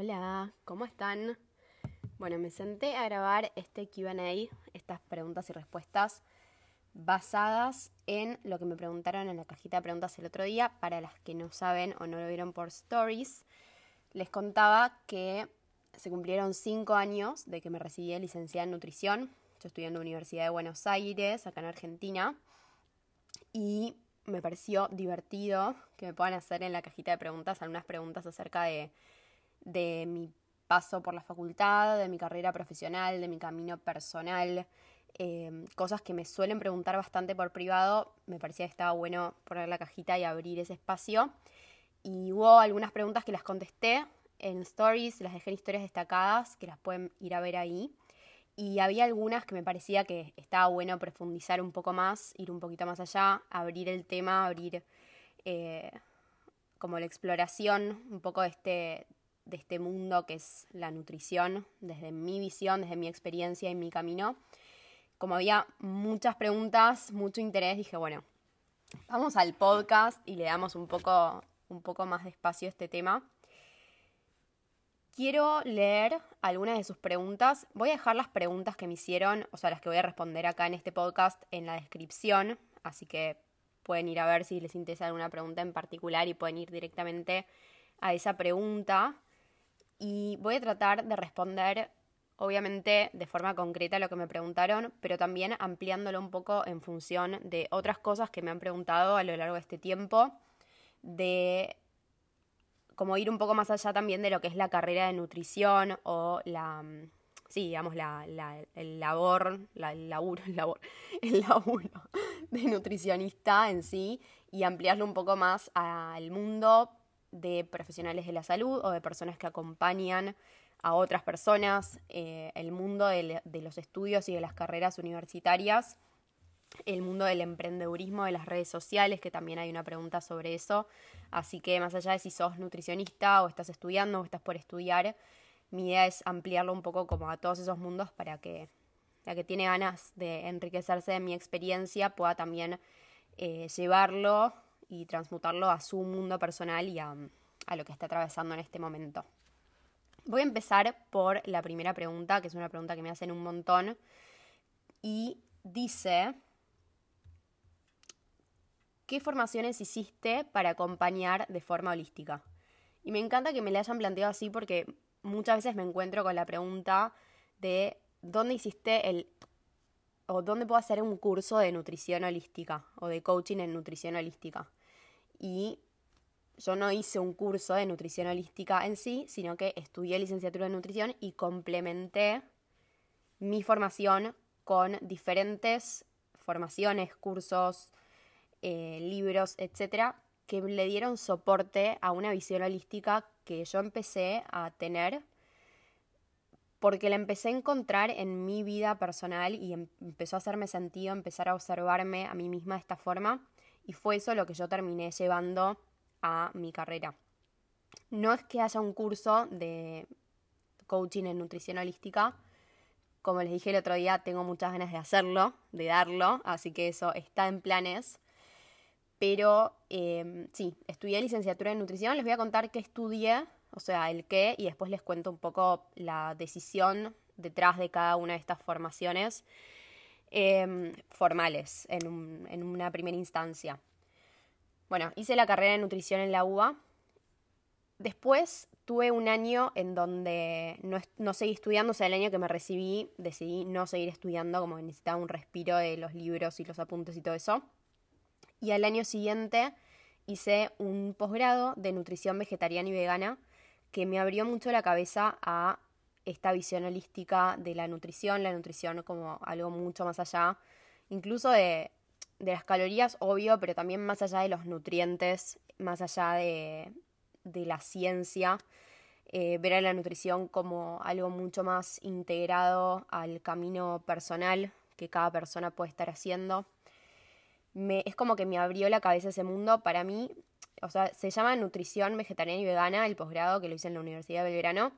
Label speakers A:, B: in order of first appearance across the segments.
A: Hola, ¿cómo están? Bueno, me senté a grabar este QA, estas preguntas y respuestas, basadas en lo que me preguntaron en la cajita de preguntas el otro día. Para las que no saben o no lo vieron por stories, les contaba que se cumplieron cinco años de que me recibí de licenciada en nutrición. Yo estudié en la Universidad de Buenos Aires, acá en Argentina, y me pareció divertido que me puedan hacer en la cajita de preguntas algunas preguntas acerca de de mi paso por la facultad, de mi carrera profesional, de mi camino personal, em, cosas que me suelen preguntar bastante por privado, me parecía que estaba bueno poner la cajita y abrir ese espacio. Y hubo algunas preguntas que las contesté en stories, las dejé en historias destacadas, que las pueden ir a ver ahí. Y había algunas que me parecía que estaba bueno profundizar un poco más, ir un poquito más allá, abrir el tema, abrir eh, como la exploración un poco de este, de este mundo que es la nutrición, desde mi visión, desde mi experiencia y mi camino. Como había muchas preguntas, mucho interés, dije, bueno, vamos al podcast y le damos un poco, un poco más de espacio a este tema. Quiero leer algunas de sus preguntas. Voy a dejar las preguntas que me hicieron, o sea, las que voy a responder acá en este podcast en la descripción, así que pueden ir a ver si les interesa alguna pregunta en particular y pueden ir directamente a esa pregunta y voy a tratar de responder obviamente de forma concreta lo que me preguntaron, pero también ampliándolo un poco en función de otras cosas que me han preguntado a lo largo de este tiempo, de como ir un poco más allá también de lo que es la carrera de nutrición o la, sí, digamos, la, el labor, la, el laburo, el labor, el laburo de nutricionista en sí y ampliarlo un poco más al mundo de profesionales de la salud o de personas que acompañan a otras personas, eh, el mundo de, los estudios y de las carreras universitarias, el mundo del emprendedurismo, de las redes sociales, que también hay una pregunta sobre eso. Así que más allá de si sos nutricionista o estás estudiando o estás por estudiar, mi idea es ampliarlo un poco como a todos esos mundos para que la que tiene ganas de enriquecerse de mi experiencia pueda también eh, llevarlo y transmutarlo a su mundo personal y a, lo que está atravesando en este momento. Voy a empezar por la primera pregunta, que es una pregunta que me hacen un montón, y dice, ¿qué formaciones hiciste para acompañar de forma holística? Y me encanta que me la hayan planteado así porque muchas veces me encuentro con la pregunta de dónde hiciste el o dónde puedo hacer un curso de nutrición holística o de coaching en nutrición holística y yo no hice un curso de nutrición holística en sí, sino que estudié licenciatura en nutrición y complementé mi formación con diferentes formaciones, cursos, eh, libros, etcétera, que le dieron soporte a una visión holística que yo empecé a tener porque la empecé a encontrar en mi vida personal y em-, empezó a hacerme sentido empezar a observarme a mí misma de esta forma y fue eso lo que yo terminé llevando a mi carrera. No es que haya un curso de coaching en nutrición holística. Como les dije el otro día, tengo muchas ganas de hacerlo, de darlo, así que eso está en planes. Pero em, sí, estudié licenciatura en nutrición. Les voy a contar qué estudié, o sea, el qué, y después les cuento un poco la decisión detrás de cada una de estas formaciones. Em, formales en, una primera instancia. Bueno, hice la carrera de nutrición en la UBA. Después tuve un año en donde no, seguí estudiando, o sea, el año que me recibí decidí no seguir estudiando, como necesitaba un respiro de los libros y los apuntes y todo eso. Y al año siguiente hice un posgrado de nutrición vegetariana y vegana que me abrió mucho la cabeza a esta visión holística de la nutrición, la nutrición como algo mucho más allá, incluso de, las calorías, obvio, pero también más allá de los nutrientes, más allá de, la ciencia, eh, ver a la nutrición como algo mucho más integrado al camino personal que cada persona puede estar haciendo. Es como que me abrió la cabeza ese mundo. Para mí, o sea, se llama nutrición vegetariana y vegana, el posgrado que lo hice en la Universidad de Belgrano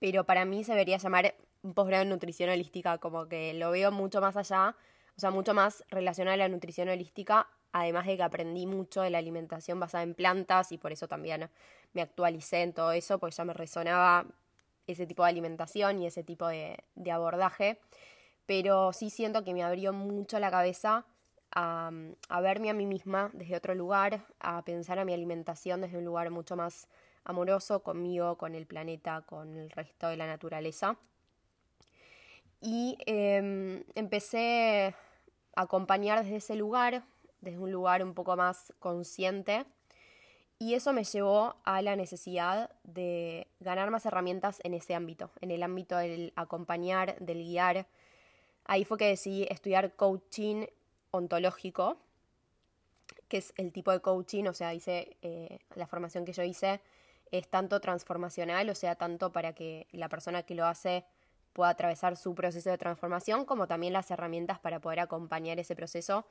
A: pero para mí se debería llamar un posgrado en nutrición holística, como que lo veo mucho más allá, o sea, mucho más relacionado a la nutrición holística además de que aprendí mucho de la alimentación basada en plantas y por eso también me actualicé en todo eso, porque ya me resonaba ese tipo de alimentación y ese tipo de, abordaje. Pero sí siento que me abrió mucho la cabeza a, a, verme a mí misma desde otro lugar, a pensar a mi alimentación desde un lugar mucho más amoroso conmigo, con el planeta, con el resto de la naturaleza. Y eh, empecé a acompañar desde ese lugar, desde un lugar un poco más consciente. Y eso me llevó a la necesidad de ganar más herramientas en ese ámbito, en el ámbito del acompañar, del guiar. Ahí fue que decidí estudiar coaching ontológico, que es el tipo de coaching, o sea, hice eh, la formación que yo hice es tanto transformacional, o sea, tanto para que la persona que lo hace pueda atravesar su proceso de transformación, como también las herramientas para poder acompañar ese proceso.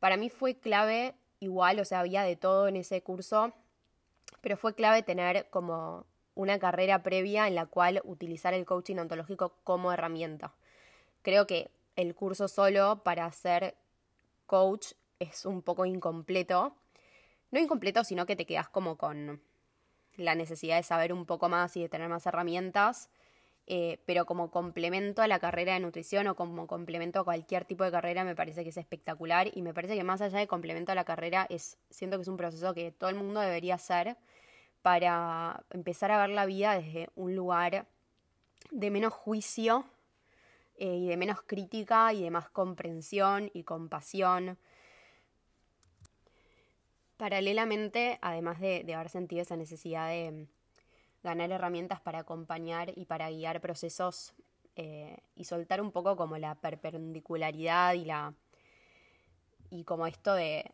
A: Para mí fue clave, igual, o sea, había de todo en ese curso, pero fue clave tener como una carrera previa en la cual utilizar el coaching ontológico como herramienta. Creo que el curso solo para ser coach es un poco incompleto. No incompleto, sino que te quedas como con la necesidad de saber un poco más y de tener más herramientas, eh, pero como complemento a la carrera de nutrición o como complemento a cualquier tipo de carrera me parece que es espectacular. Y me parece que más allá de complemento a la carrera es siento que es un proceso que todo el mundo debería hacer para empezar a ver la vida desde un lugar de menos juicio eh, y de menos crítica y de más comprensión y compasión Paralelamente, además de, haber sentido esa necesidad de mm, ganar herramientas para acompañar y para guiar procesos eh, y soltar un poco como la perpendicularidad y la y como esto de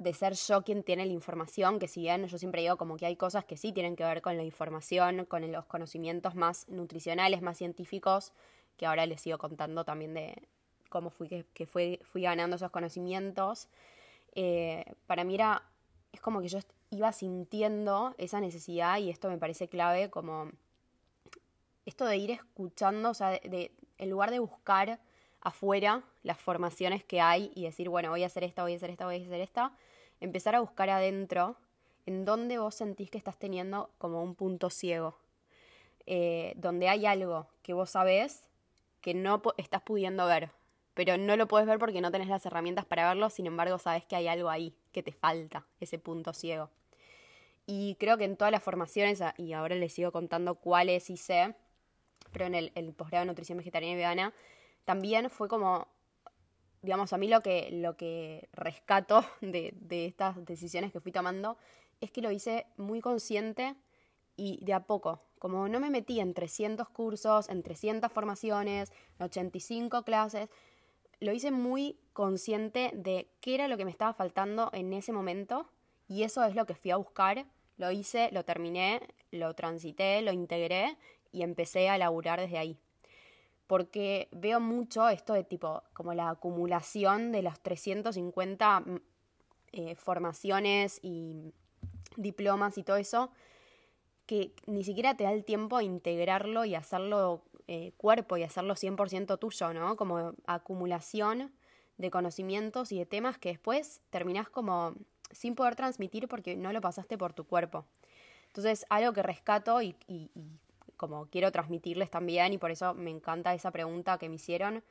A: de ser yo quien tiene la información, que si bien yo siempre digo como que hay cosas que sí tienen que ver con la información, con los conocimientos más nutricionales, más científicos, que ahora les sigo contando también de cómo fui que, fui, fui ganando esos conocimientos. Eh, para mí era, es como que yo iba sintiendo esa necesidad y esto me parece clave como esto de ir escuchando, o sea, de, en lugar de buscar afuera las formaciones que hay y decir, bueno, voy a hacer esta, voy a hacer esta, voy a hacer esta, empezar a buscar adentro en donde vos sentís que estás teniendo como un punto ciego, eh, donde hay algo que vos sabés que no estás pudiendo ver, pero no lo puedes ver porque no tenés las herramientas para verlo, sin embargo sabes que hay algo ahí que te falta, ese punto ciego. Y creo que en todas las formaciones, y ahora les sigo contando cuáles hice, pero en el, el posgrado de nutrición vegetariana y vegana, también fue como, digamos, a mí lo que, lo que rescato de, de estas decisiones que fui tomando es que lo hice muy consciente y de a poco. Como no me metí en 300 cursos, en 300 formaciones, en 85 clases, lo hice muy consciente de qué era lo que me estaba faltando en ese momento y eso es lo que fui a buscar. Lo hice, lo terminé, lo transité, lo integré y empecé a laburar desde ahí. Porque veo mucho esto de tipo, como la acumulación de las 350 mm, eh, formaciones y diplomas y todo eso, que ni siquiera te da el tiempo a integrarlo y hacerlo eh, cuerpo y hacerlo 100% tuyo, ¿no? Como acumulación de conocimientos y de temas que después terminás como sin poder transmitir porque no lo pasaste por tu cuerpo. Entonces, algo que rescato y, y, como quiero transmitirles también, y por eso me encanta esa pregunta que me hicieron,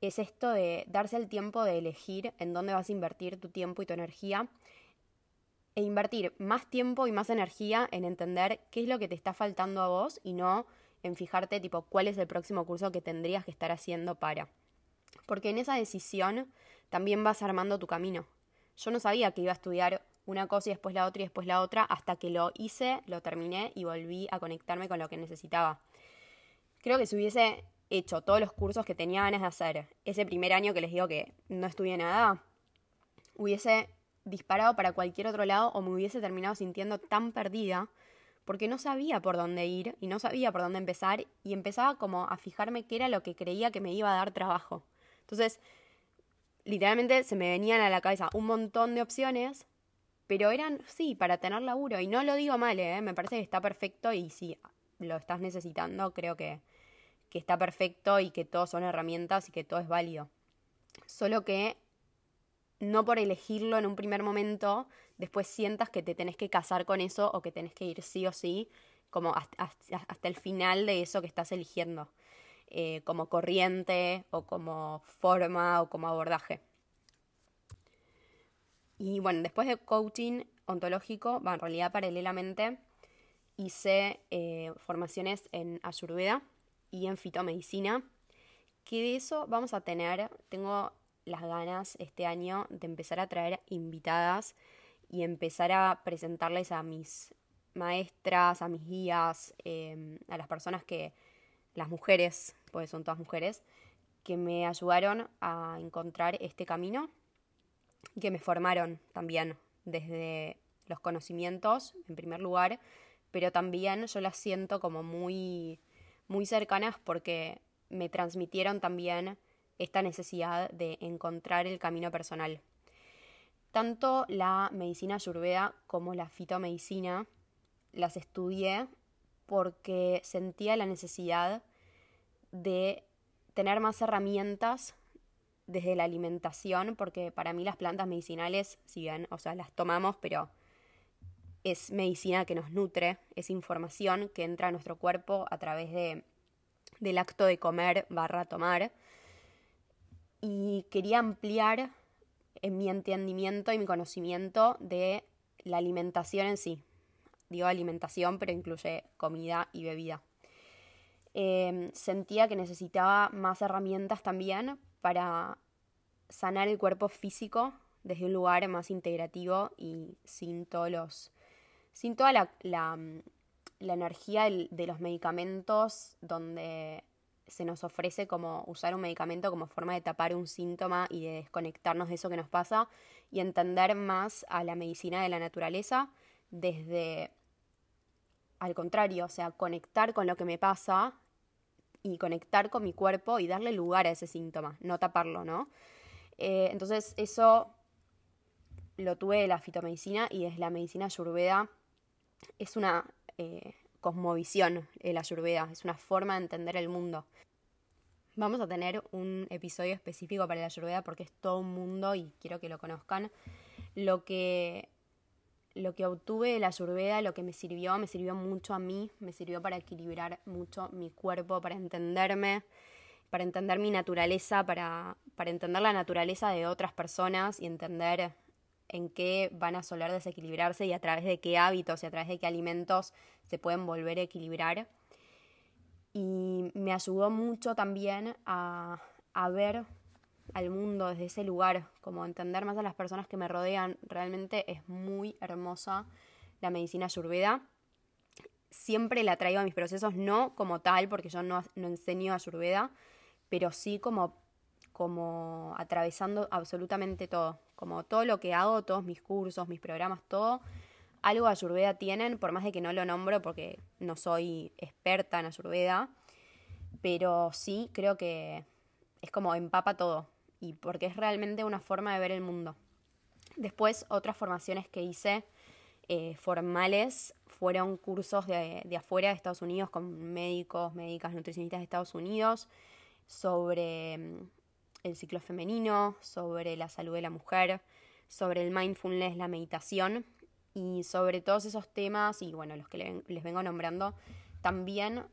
A: es esto de darse el tiempo de elegir en dónde vas a invertir tu tiempo y tu energía e invertir más tiempo y más energía en entender qué es lo que te está faltando a vos y no en fijarte tipo cuál es el próximo curso que tendrías que estar haciendo para. Porque en esa decisión también vas armando tu camino. Yo no sabía que iba a estudiar una cosa y después la otra y después la otra hasta que lo hice, lo terminé y volví a conectarme con lo que necesitaba. Creo que si hubiese hecho todos los cursos que tenía ganas de hacer ese primer año que les digo que no estudié nada, hubiese disparado para cualquier otro lado o me hubiese terminado sintiendo tan perdida porque no sabía por dónde ir y no sabía por dónde empezar y empezaba como a fijarme qué era lo que creía que me iba a dar trabajo. Entonces, literalmente se me venían a la cabeza un montón de opciones, pero eran, sí, para tener laburo. Y no lo digo mal, ¿eh? me parece que está perfecto y si lo estás necesitando, creo que, que está perfecto y que todos son herramientas y que todo es válido. Solo que no por elegirlo en un primer momento, después sientas que te tenés que casar con eso o que tenés que ir sí o sí, como hasta, el final de eso que estás eligiendo, eh, como corriente o como forma o como abordaje. Y bueno, después de coaching ontológico, va en realidad paralelamente hice eh, formaciones en Ayurveda y en fitomedicina, que de eso vamos a tener, tengo las ganas este año de empezar a traer invitadas y empezar a presentarles a mis maestras, a mis guías, em, a las personas que, las mujeres, pues son todas mujeres, que me ayudaron a encontrar este camino, que me formaron también desde los conocimientos, en primer lugar, pero también yo las siento como muy, muy cercanas porque me transmitieron también esta necesidad de encontrar el camino personal. Tanto la medicina ayurveda como la fitomedicina las estudié porque sentía la necesidad de tener más herramientas desde la alimentación, porque para mí las plantas medicinales, si bien, o sea, las tomamos, pero es medicina que nos nutre, es información que entra a nuestro cuerpo a través de, del acto de comer barra tomar y quería ampliar en mi entendimiento y mi conocimiento de la alimentación en sí. Digo alimentación, pero incluye comida y bebida. Em, sentía que necesitaba más herramientas también para sanar el cuerpo físico desde un lugar más integrativo y sin todos los. sin toda la, la energía de los medicamentos donde se nos ofrece como usar un medicamento como forma de tapar un síntoma y de desconectarnos de eso que nos pasa y entender más a la medicina de la naturaleza desde al contrario, o sea, conectar con lo que me pasa y conectar con mi cuerpo y darle lugar a ese síntoma, no taparlo, ¿no? Eh, entonces eso lo tuve de la fitomedicina y es la medicina ayurveda es una eh, cosmovisión el ayurveda, es una forma de entender el mundo. Vamos a tener un episodio específico para el ayurveda porque es todo un mundo y quiero que lo conozcan. Lo que, lo que obtuve de la ayurveda, lo que me sirvió, me sirvió mucho a mí, me sirvió para equilibrar mucho mi cuerpo, para entenderme, para entender mi naturaleza, para, para entender la naturaleza de otras personas y entender en qué van a soler desequilibrarse y a través de qué hábitos y a través de qué alimentos se pueden volver a equilibrar. Y me ayudó mucho también a, ver al mundo desde ese lugar, como entender más a las personas que me rodean. Realmente es muy hermosa la medicina ayurveda. Siempre la traigo a mis procesos, no como tal, porque yo no, no enseño ayurveda, pero sí como, como atravesando absolutamente todo como todo lo que hago, todos mis cursos, mis programas, todo, algo de Ayurveda tienen, por más de que no lo nombro porque no soy experta en Ayurveda, pero sí creo que es como empapa todo y porque es realmente una forma de ver el mundo. Después, otras formaciones que hice eh, formales fueron cursos de, afuera de Estados Unidos con médicos, médicas, nutricionistas de Estados Unidos sobre mm, el ciclo femenino, sobre la salud de la mujer, sobre el mindfulness, la meditación y sobre todos esos temas y bueno, los que les vengo nombrando, también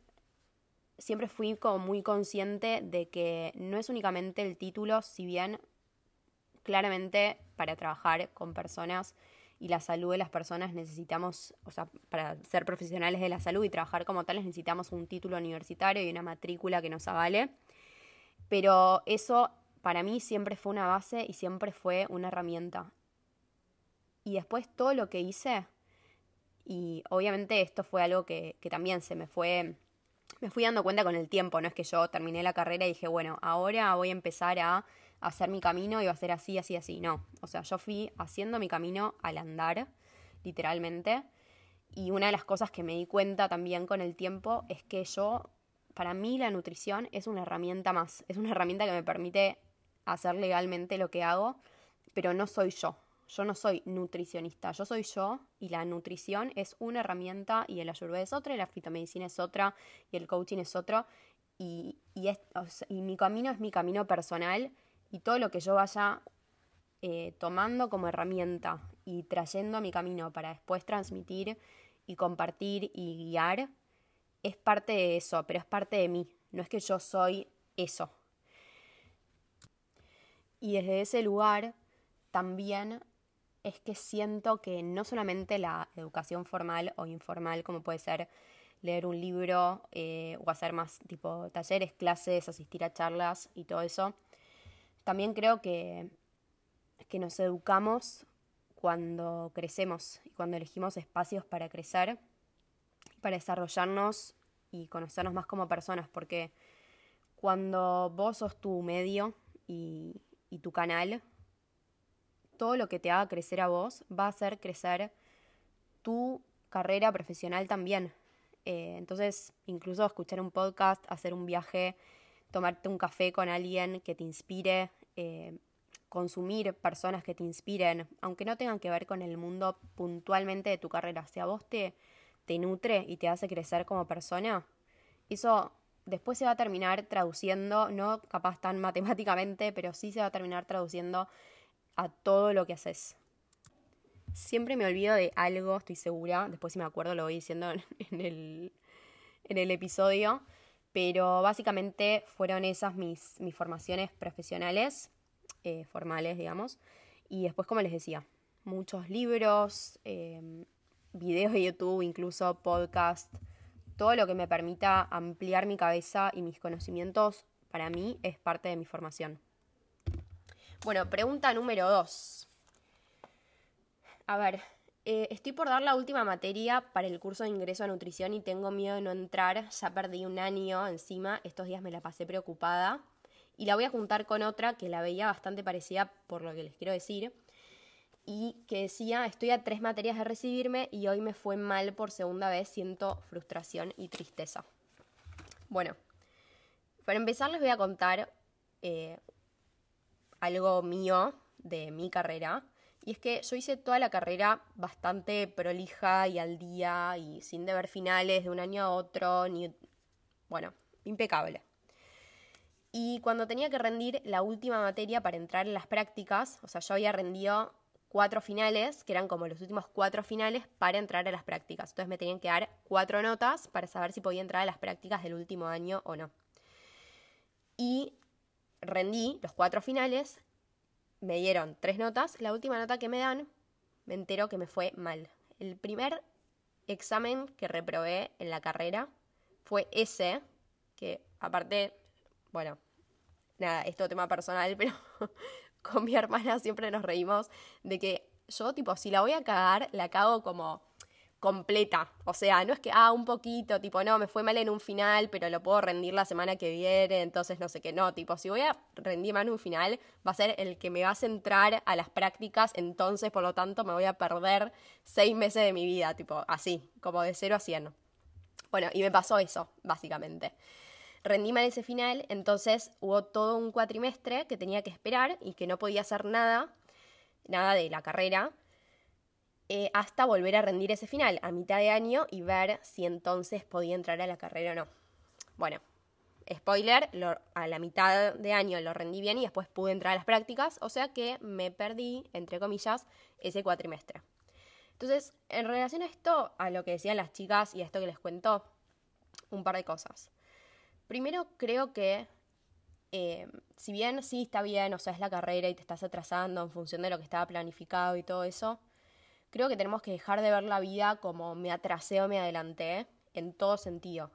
A: siempre fui como muy consciente de que no es únicamente el título, si bien claramente para trabajar con personas y la salud de las personas necesitamos, o sea, para ser profesionales de la salud y trabajar como tales necesitamos un título universitario y una matrícula que nos avale. Pero eso para mí siempre fue una base y siempre fue una herramienta. Y después todo lo que hice, y obviamente esto fue algo que, también se me fue, me fui dando cuenta con el tiempo, no es que yo terminé la carrera y dije, bueno, ahora voy a empezar a hacer mi camino y va a ser así, así, así. No, o sea, yo fui haciendo mi camino al andar, literalmente. Y una de las cosas que me di cuenta también con el tiempo es que yo para mí la nutrición es una herramienta más, es una herramienta que me permite hacer legalmente lo que hago, pero no soy yo. Yo no soy nutricionista, yo soy yo y la nutrición es una herramienta y el ayurveda es otra y la fitomedicina es otra y el coaching es otro y, y, y mi camino es mi camino personal y todo lo que yo vaya eh, tomando como herramienta y trayendo a mi camino para después transmitir y compartir y guiar, es parte de eso, pero es parte de mí. No es que yo soy eso. Y desde ese lugar también es que siento que no solamente la educación formal o informal, como puede ser leer un libro eh, o hacer más tipo talleres, clases, asistir a charlas y todo eso, también creo que, que nos educamos cuando crecemos y cuando elegimos espacios para crecer, para desarrollarnos y conocernos más como personas, porque cuando vos sos tu medio y, y tu canal, todo lo que te haga crecer a vos va a hacer crecer tu carrera profesional también. Eh, entonces, incluso escuchar un podcast, hacer un viaje, tomarte un café con alguien que te inspire, eh, consumir personas que te inspiren, aunque no tengan que ver con el mundo puntualmente de tu carrera, si a vos te, te nutre y te hace crecer como persona, eso después se va a terminar traduciendo, no capaz tan matemáticamente, pero sí se va a terminar traduciendo a todo lo que haces. Siempre me olvido de algo, estoy segura, después si me acuerdo lo voy diciendo en, el, episodio, pero básicamente fueron esas mis, mis formaciones profesionales, eh, formales, digamos, y después, como les decía, muchos libros, eh, videos de YouTube, incluso podcast, todo lo que me permita ampliar mi cabeza y mis conocimientos, para mí es parte de mi formación. Bueno, pregunta número dos. A ver, eh, estoy por dar la última materia para el curso de ingreso a nutrición y tengo miedo de no entrar. Ya perdí un año encima. Estos días me la pasé preocupada. Y la voy a juntar con otra que la veía bastante parecida por lo que les quiero decir y que decía, estoy a tres materias de recibirme y hoy me fue mal por segunda vez, siento frustración y tristeza. Bueno, para empezar les voy a contar eh, algo mío de mi carrera. Y es que yo hice toda la carrera bastante prolija y al día y sin deber finales de un año a otro, ni... Bueno, impecable. Y cuando tenía que rendir la última materia para entrar en las prácticas, o sea, yo había rendido cuatro finales, que eran como los últimos cuatro finales para entrar a las prácticas. Entonces me tenían que dar cuatro notas para saber si podía entrar a las prácticas del último año o no. Y rendí los cuatro finales, me dieron tres notas, la última nota que me dan, me entero que me fue mal. El primer examen que reprobé en la carrera fue ese, que aparte, bueno, nada, esto tema personal, pero con mi hermana siempre nos reímos de que yo, tipo, si la voy a cagar, la cago como completa. O sea, no es que, ah, un poquito, tipo, no, me fue mal en un final, pero lo puedo rendir la semana que viene, entonces no sé qué, no, tipo, si voy a rendir mal en un final, va a ser el que me va a centrar a las prácticas, entonces, por lo tanto, me voy a perder seis meses de mi vida, tipo, así, como de cero a cien. Bueno, y me pasó eso, básicamente rendí mal ese final, entonces hubo todo un cuatrimestre que tenía que esperar y que no podía hacer nada, nada de la carrera, eh, hasta volver a rendir ese final a mitad de año y ver si entonces podía entrar a la carrera o no. Bueno, spoiler, a la mitad de año lo rendí bien y después pude entrar a las prácticas, o sea que me perdí, entre comillas, ese cuatrimestre. Entonces, en relación a esto, a lo que decían las chicas y a esto que les cuento, un par de cosas. Primero creo que eh, si bien sí está bien, o sea, es la carrera y te estás atrasando en función de lo que estaba planificado y todo eso, creo que tenemos que dejar de ver la vida como me atrasé o me adelanté en todo sentido.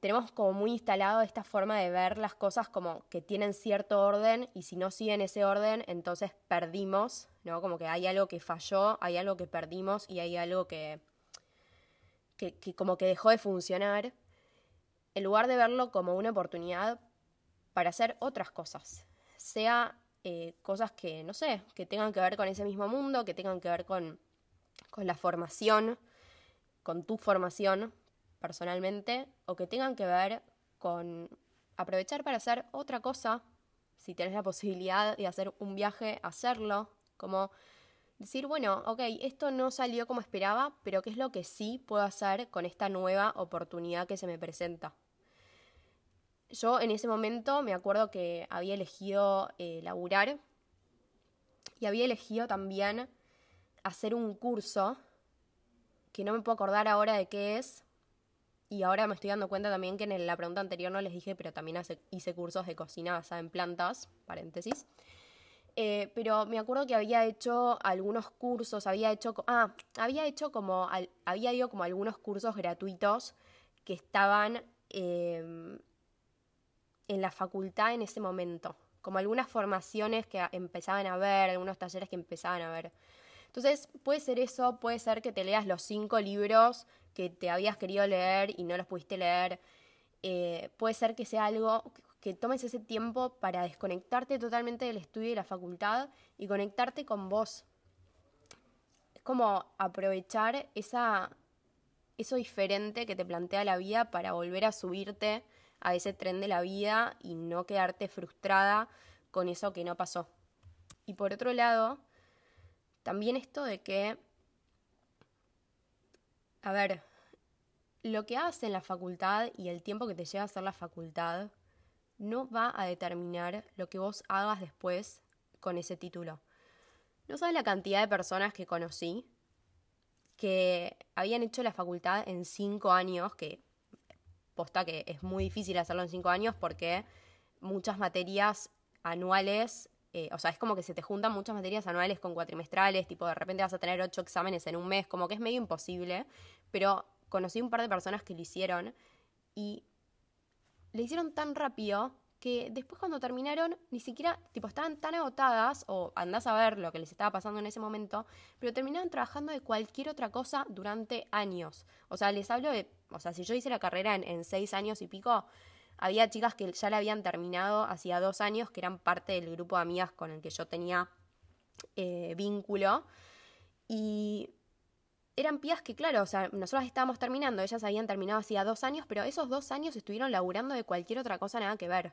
A: Tenemos como muy instalado esta forma de ver las cosas como que tienen cierto orden y si no siguen ese orden, entonces perdimos, ¿no? Como que hay algo que falló, hay algo que perdimos y hay algo que, que, que como que dejó de funcionar en lugar de verlo como una oportunidad para hacer otras cosas, sea eh, cosas que, no sé, que tengan que ver con ese mismo mundo, que tengan que ver con, con la formación, con tu formación personalmente, o que tengan que ver con aprovechar para hacer otra cosa, si tienes la posibilidad de hacer un viaje, hacerlo, como decir, bueno, ok, esto no salió como esperaba, pero ¿qué es lo que sí puedo hacer con esta nueva oportunidad que se me presenta? Yo en ese momento me acuerdo que había elegido eh, laburar Y había elegido también hacer un curso, que no me puedo acordar ahora de qué es, y ahora me estoy dando cuenta también que en la pregunta anterior no les dije, pero también hice cursos de cocina basada en plantas, paréntesis. Eh, pero me acuerdo que había hecho algunos cursos, había hecho, ah, había hecho como, había ido como algunos cursos gratuitos que estaban em, en la facultad en ese momento, como algunas formaciones que empezaban a ver, algunos talleres que empezaban a ver. Entonces, puede ser eso, puede ser que te leas los cinco libros que te habías querido leer y no los pudiste leer. Eh, puede ser que sea algo que tomes ese tiempo para desconectarte totalmente del estudio y de la facultad y conectarte con vos. Es como aprovechar esa, eso diferente que te plantea la vida para volver a subirte a ese tren de la vida y no quedarte frustrada con eso que no pasó. Y por otro lado, también esto de que, a ver, lo que haces en la facultad y el tiempo que te lleva a hacer la facultad no va a determinar lo que vos hagas después con ese título. No sabes la cantidad de personas que conocí que habían hecho la facultad en cinco años, que que es muy difícil hacerlo en cinco años porque muchas materias anuales, eh, o sea, es como que se te juntan muchas materias anuales con cuatrimestrales, tipo de repente vas a tener ocho exámenes en un mes, como que es medio imposible, pero conocí un par de personas que lo hicieron y le hicieron tan rápido que después cuando terminaron ni siquiera, tipo, estaban tan agotadas, o andás a ver lo que les estaba pasando en ese momento, pero terminaron trabajando de cualquier otra cosa durante años. O sea, les hablo de, o sea, si yo hice la carrera en, seis años y pico, había chicas que ya la habían terminado hacía dos años, que eran parte del grupo de amigas con el que yo tenía eh, vínculo, y eran pías que, claro, o sea, nosotros estábamos terminando, ellas habían terminado hacía dos años, pero esos dos años estuvieron laburando de cualquier otra cosa nada que ver.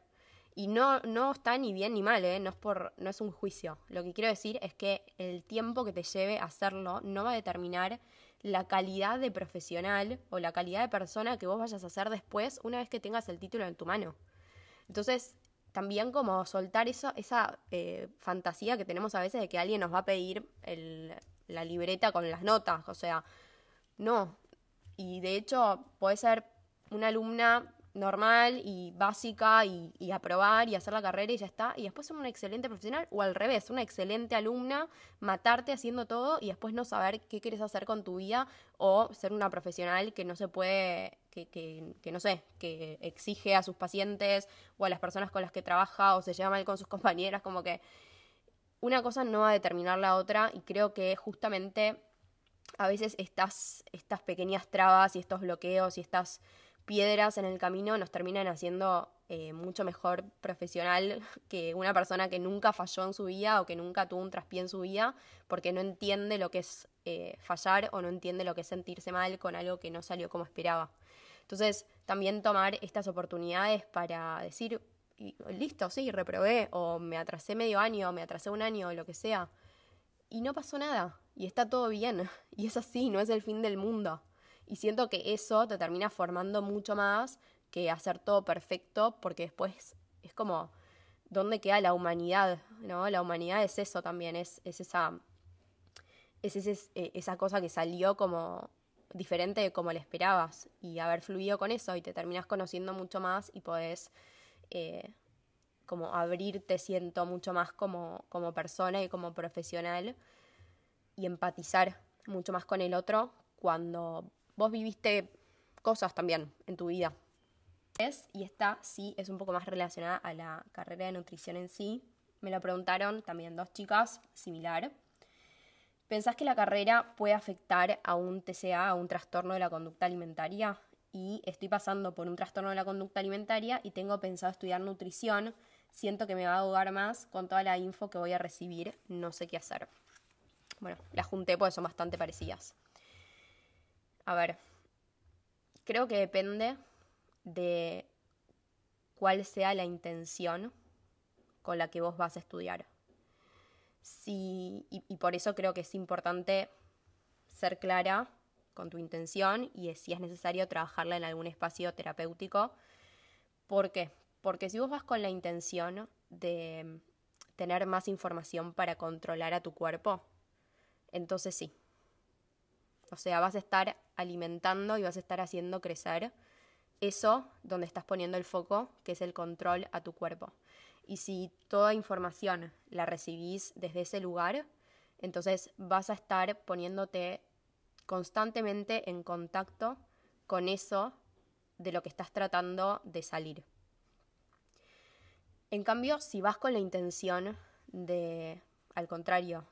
A: Y no, no está ni bien ni mal, ¿eh? no, es por, no es un juicio. Lo que quiero decir es que el tiempo que te lleve hacerlo no va a determinar la calidad de profesional o la calidad de persona que vos vayas a ser después una vez que tengas el título en tu mano. Entonces, también como soltar eso, esa eh, fantasía que tenemos a veces de que alguien nos va a pedir el, la libreta con las notas, o sea, no. Y de hecho, puede ser una alumna normal y básica y, aprobar y hacer la carrera y ya está. Y después ser una excelente profesional o al revés, una excelente alumna, matarte haciendo todo y después no saber qué quieres hacer con tu vida o ser una profesional que no se puede, que, que, que no sé, que exige a sus pacientes o a las personas con las que trabaja o se lleva mal con sus compañeras, como que una cosa no va a determinar la otra y creo que justamente a veces estas, estas pequeñas trabas y estos bloqueos y estas piedras en el camino nos terminan haciendo eh, mucho mejor profesional que una persona que nunca falló en su vida o que nunca tuvo un traspié en su vida porque no entiende lo que es eh, fallar o no entiende lo que es sentirse mal con algo que no salió como esperaba. Entonces, también tomar estas oportunidades para decir, listo, sí, reprobé, o me atrasé medio año, o me atrasé un año, o lo que sea. Y no pasó nada, y está todo bien, y es así, no es el fin del mundo. Y siento que eso te termina formando mucho más que hacer todo perfecto, porque después es como, ¿dónde queda la humanidad? ¿No? La humanidad es eso también, es, es esa. Es, eh, esa cosa que salió como diferente de como le esperabas y haber fluido con eso y te terminas conociendo mucho más y podés eh, como abrirte, siento mucho más como, como persona y como profesional y empatizar mucho más con el otro cuando vos viviste cosas también en tu vida. Es, y esta sí es un poco más relacionada a la carrera de nutrición en sí. Me lo preguntaron también dos chicas, similar. ¿Pensás que la carrera puede afectar a un TCA, a un trastorno de la conducta alimentaria? y estoy pasando por un trastorno de la conducta alimentaria y tengo pensado estudiar nutrición, siento que me va a ahogar más con toda la info que voy a recibir, no sé qué hacer. Bueno, las junté porque son bastante parecidas. A ver, creo que depende de cuál sea la intención con la que vos vas a estudiar. y, y por eso creo que es importante ser clara con tu intención y si es necesario trabajarla en algún espacio terapéutico. ¿Por qué? Porque si vos vas con la intención de tener más información para controlar a tu cuerpo, entonces sí. O sea, vas a estar alimentando y vas a estar haciendo crecer eso donde estás poniendo el foco, que es el control a tu cuerpo. Y si toda información la recibís desde ese lugar, entonces vas a estar poniéndote constantemente en contacto con eso de lo que estás tratando de salir. En cambio, si vas con la intención de, al contrario,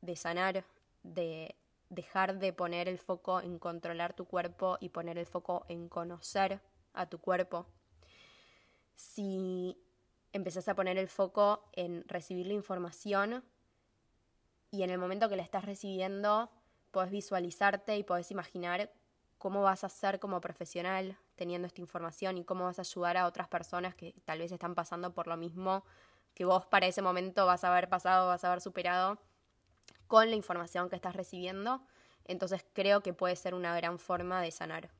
A: de sanar, de dejar de poner el foco en controlar tu cuerpo y poner el foco en conocer a tu cuerpo, si empezás a poner el foco en recibir la información y en el momento que la estás recibiendo, podés visualizarte y podés imaginar cómo vas a ser como profesional teniendo esta información y cómo vas a ayudar a otras personas que tal vez están pasando por lo mismo que vos para ese momento vas a haber pasado, vas a haber superado con la información que estás recibiendo. Entonces creo que puede ser una gran forma de sanar.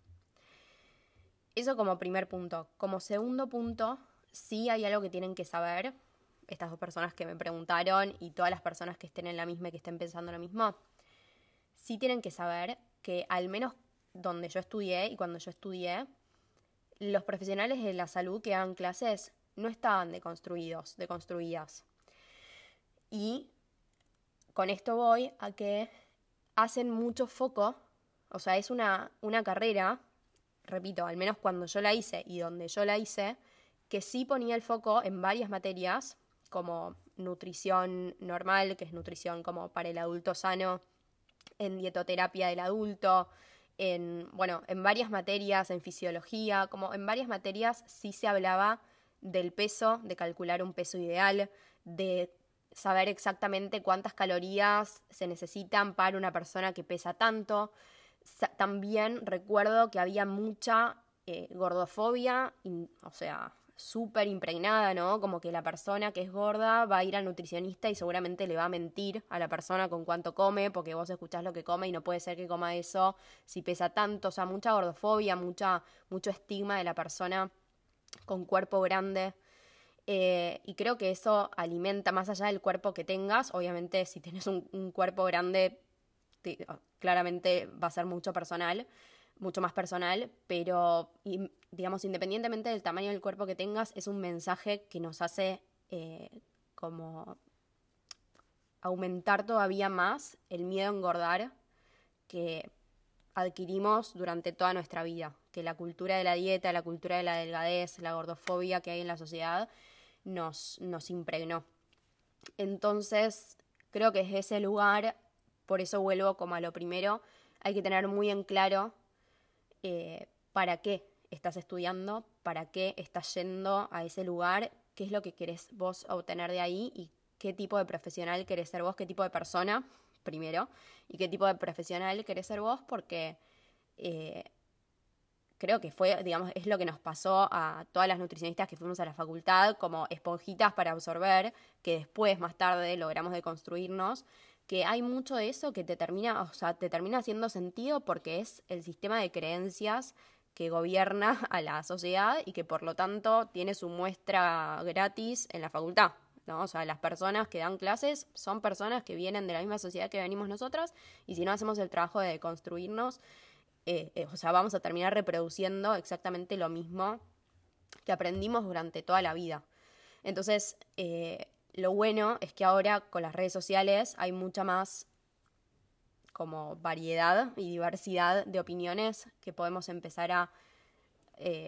A: Eso como primer punto. Como segundo punto, sí hay algo que tienen que saber, estas dos personas que me preguntaron y todas las personas que estén en la misma y que estén pensando lo mismo, sí tienen que saber que al menos donde yo estudié y cuando yo estudié, los profesionales de la salud que dan clases no estaban deconstruidos, deconstruidas. Y con esto voy a que hacen mucho foco, o sea, es una, una carrera, repito, al menos cuando yo la hice y donde yo la hice, que sí ponía el foco en varias materias, como nutrición normal, que es nutrición como para el adulto sano, en dietoterapia del adulto, en, bueno, en varias materias, en fisiología, como en varias materias sí se hablaba del peso, de calcular un peso ideal, de saber exactamente cuántas calorías se necesitan para una persona que pesa tanto. También recuerdo que había mucha eh, gordofobia, o sea, súper impregnada, ¿no? Como que la persona que es gorda va a ir al nutricionista y seguramente le va a mentir a la persona con cuánto come, porque vos escuchás lo que come y no puede ser que coma eso si pesa tanto. O sea, mucha gordofobia, mucha, mucho estigma de la persona con cuerpo grande. Eh, y creo que eso alimenta más allá del cuerpo que tengas. Obviamente, si tienes un, cuerpo grande, claramente va a ser mucho personal mucho más personal, pero digamos, independientemente del tamaño del cuerpo que tengas, es un mensaje que nos hace eh, como aumentar todavía más el miedo a engordar que adquirimos durante toda nuestra vida, que la cultura de la dieta, la cultura de la delgadez, la gordofobia que hay en la sociedad nos, nos impregnó. Entonces, creo que desde ese lugar, por eso vuelvo como a lo primero, hay que tener muy en claro eh, para qué estás estudiando, para qué estás yendo a ese lugar, qué es lo que querés vos obtener de ahí y qué tipo de profesional querés ser vos, qué tipo de persona, primero, y qué tipo de profesional querés ser vos, porque eh, creo que fue, digamos, es lo que nos pasó a todas las nutricionistas que fuimos a la facultad como esponjitas para absorber, que después, más tarde, logramos deconstruirnos que hay mucho de eso que te termina, o sea, te termina haciendo sentido porque es el sistema de creencias que gobierna a la sociedad y que por lo tanto tiene su muestra gratis en la facultad. ¿no? O sea, las personas que dan clases son personas que vienen de la misma sociedad que venimos nosotras y si no hacemos el trabajo de construirnos, eh, eh, o sea, vamos a terminar reproduciendo exactamente lo mismo que aprendimos durante toda la vida. Entonces, eh, lo bueno es que ahora con las redes sociales hay mucha más como variedad y diversidad de opiniones que podemos empezar a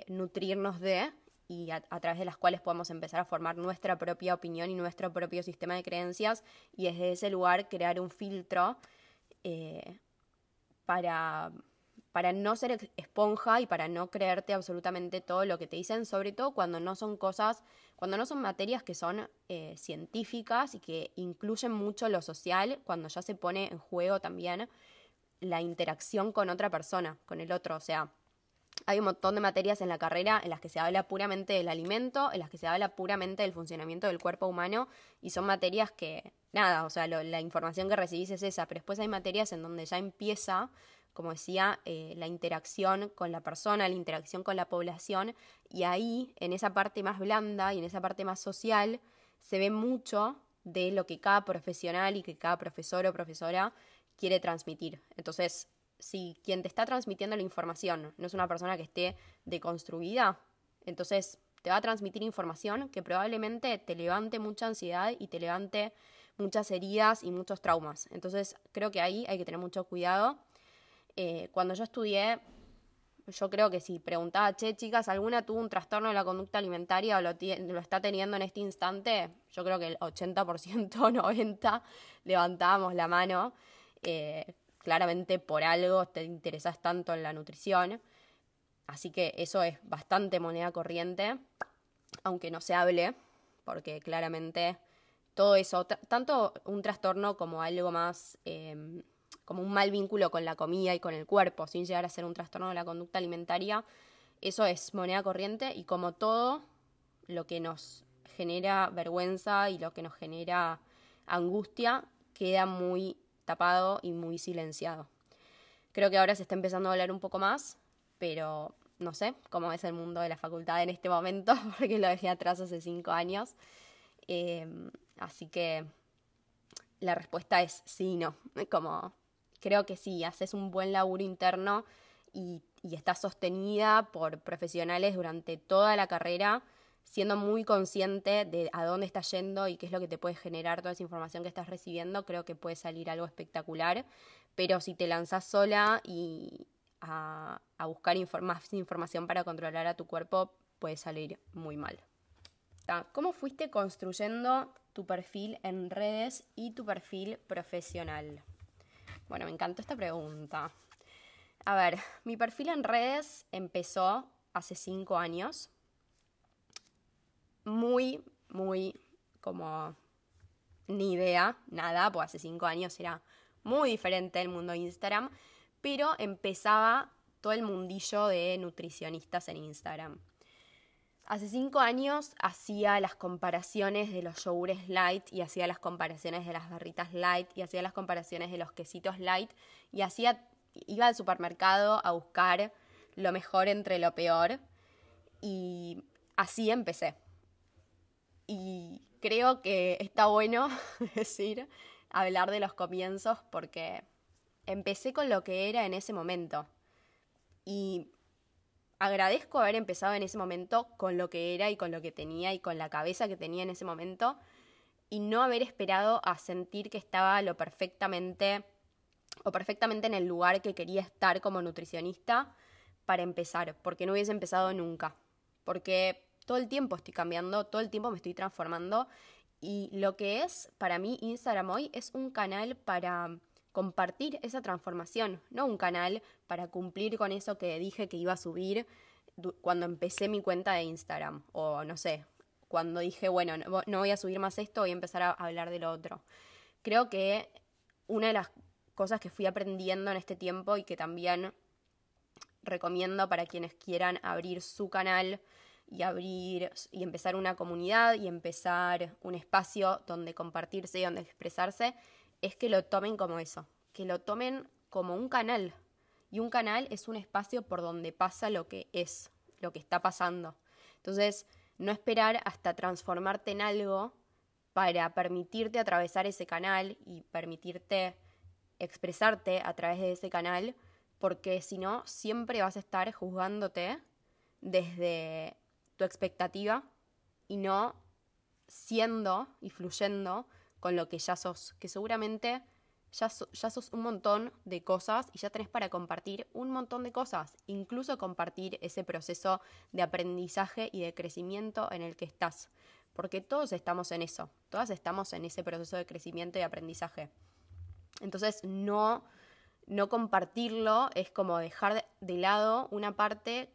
A: nutrirnos de y a, través de las cuales podemos empezar a formar nuestra propia opinión y nuestro propio sistema de creencias y desde ese lugar crear un filtro para para no ser esponja y para no creerte absolutamente todo lo que te dicen, sobre todo cuando no son cosas, cuando no son materias que son eh, científicas y que incluyen mucho lo social, cuando ya se pone en juego también la interacción con otra persona, con el otro. O sea, hay un montón de materias en la carrera en las que se habla puramente del alimento, en las que se habla puramente del funcionamiento del cuerpo humano y son materias que, nada, o sea, la información que recibís es esa, pero después hay materias en donde ya empieza como decía, eh, la interacción con la persona, la interacción con la población, y ahí, en esa parte más blanda y en esa parte más social, se ve mucho de lo que cada profesional y que cada profesor o profesora quiere transmitir. Entonces, si quien te está transmitiendo la información no es una persona que esté deconstruida, entonces te va a transmitir información que probablemente te levante mucha ansiedad y te levante muchas heridas y muchos traumas. Entonces creo que ahí hay que tener mucho cuidado. Eh, cuando yo estudié, yo creo que si preguntaba, che, chicas, ¿alguna tuvo un trastorno de la conducta alimentaria o lo, está teniendo en este instante? Yo creo que el 80%, 90% levantábamos la mano. Eh, claramente por algo te interesas tanto en la nutrición. Así que eso es bastante moneda corriente, aunque no se hable, porque claramente todo eso, tanto un trastorno como algo más, em, como un mal vínculo con la comida y con el cuerpo, sin llegar a ser un trastorno de la conducta alimentaria, eso es moneda corriente y como todo lo que nos genera vergüenza y lo que nos genera angustia queda muy tapado y muy silenciado. Creo que ahora se está empezando a hablar un poco más, pero no sé cómo es el mundo de la facultad en este momento, porque lo dejé atrás hace cinco años. Em, así que la respuesta es sí y no. Como creo que sí, haces un buen laburo interno y, y estás sostenida por profesionales durante toda la carrera siendo muy consciente de a dónde estás yendo y qué es lo que te puede generar toda esa información que estás recibiendo, creo que puede salir algo espectacular. Pero si te lanzas sola y a, buscar más información para controlar a tu cuerpo, puede salir muy mal. ¿Cómo fuiste construyendo tu perfil en redes y tu perfil profesional? Bueno, me encantó esta pregunta. A ver, mi perfil en redes empezó hace cinco años muy, muy como ni idea, nada, pues hace cinco años era muy diferente el mundo de Instagram, pero empezaba todo el mundillo de nutricionistas en Instagram. Hace cinco años hacía las comparaciones de los yogures light y hacía las comparaciones de las barritas light y hacía las comparaciones de los quesitos light y hacía, iba al supermercado a buscar lo mejor entre lo peor y así empecé. Y creo que está bueno decir, hablar de los comienzos porque empecé con lo que era en ese momento. Y agradezco haber empezado en ese momento con lo que era y con lo que tenía y con la cabeza que tenía en ese momento y no haber esperado a sentir que estaba lo perfectamente o perfectamente en el lugar que quería estar como nutricionista para empezar, porque no hubiese empezado nunca. Porque todo el tiempo estoy cambiando, todo el tiempo me estoy transformando y lo que es para mí Instagram hoy es un canal para compartir esa transformación, no un canal para cumplir con eso que dije que iba a subir cuando empecé mi cuenta de Instagram o no sé, cuando dije, bueno, no, voy a subir más esto, voy a empezar a hablar de lo otro. Creo que una de las cosas que fui aprendiendo en este tiempo y que también recomiendo para quienes quieran abrir su canal y abrir y empezar una comunidad y empezar un espacio donde compartirse y donde expresarse, es que lo tomen como eso, que lo tomen como un canal. Y un canal es un espacio por donde pasa lo que es, lo que está pasando. Entonces, no esperar hasta transformarte en algo para permitirte atravesar ese canal y permitirte expresarte a través de ese canal, porque si no, siempre vas a estar juzgándote desde tu expectativa y no siendo y fluyendo con lo que ya sos, que seguramente ya, sos un montón de cosas y ya tenés para compartir un montón de cosas, incluso compartir ese proceso de aprendizaje y de crecimiento en el que estás, porque todos estamos en eso, todas estamos en ese proceso de crecimiento y aprendizaje. Entonces, no, no compartirlo es como dejar de lado una parte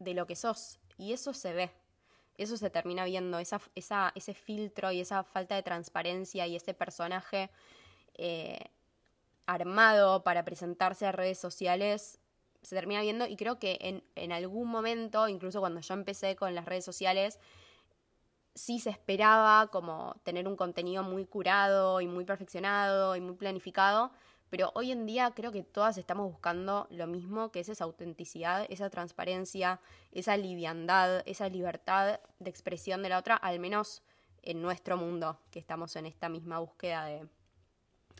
A: de lo que sos y eso se ve, eso se termina viendo, esa, ese filtro y esa falta de transparencia y ese personaje eh, armado para presentarse a redes sociales se termina viendo y creo que en, en algún momento, incluso cuando yo empecé con las redes sociales, sí se esperaba como tener un contenido muy curado y muy perfeccionado y muy planificado, pero hoy en día creo que todas estamos buscando lo mismo, que es esa autenticidad, esa transparencia, esa liviandad, esa libertad de expresión de la otra, al menos en nuestro mundo, que estamos en esta misma búsqueda de,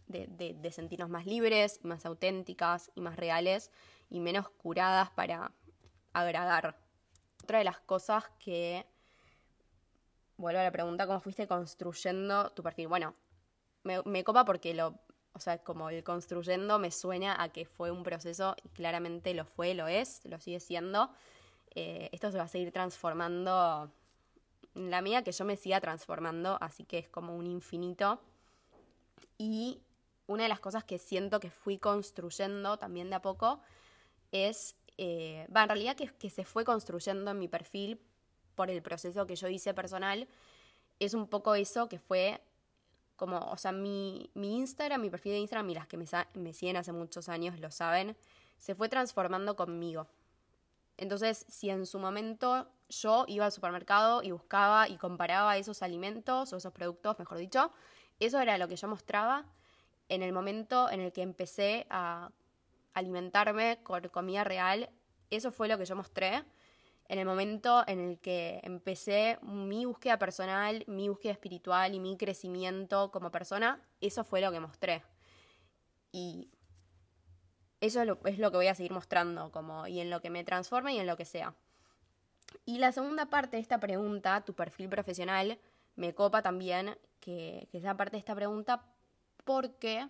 A: de, sentirnos más libres, más auténticas y más reales y menos curadas para agradar. Otra de las cosas que, vuelvo a la pregunta, ¿cómo fuiste construyendo tu perfil? Bueno, me, me copa porque lo, o sea, como el construyendo me suena a que fue un proceso y claramente lo fue, lo es, lo sigue siendo. Eh, esto se va a seguir transformando en la medida que yo me siga transformando, así que es como un infinito. Y una de las cosas que siento que fui construyendo también de a poco es, eh, en realidad que, que se fue construyendo en mi perfil por el proceso que yo hice personal, es un poco eso que fue como, o sea, mi, mi Instagram, mi perfil de Instagram y las que me, me siguen hace muchos años lo saben, se fue transformando conmigo. Entonces, si en su momento yo iba al supermercado y buscaba y comparaba esos alimentos o esos productos, mejor dicho, eso era lo que yo mostraba en el momento en el que empecé a alimentarme con comida real, eso fue lo que yo mostré. En el momento en el que empecé mi búsqueda personal, mi búsqueda espiritual y mi crecimiento como persona, eso fue lo que mostré. Y eso es lo, que voy a seguir mostrando, como, y en lo que me transforme y en lo que sea. Y la segunda parte de esta pregunta, tu perfil profesional, me copa también que, que sea parte de esta pregunta porque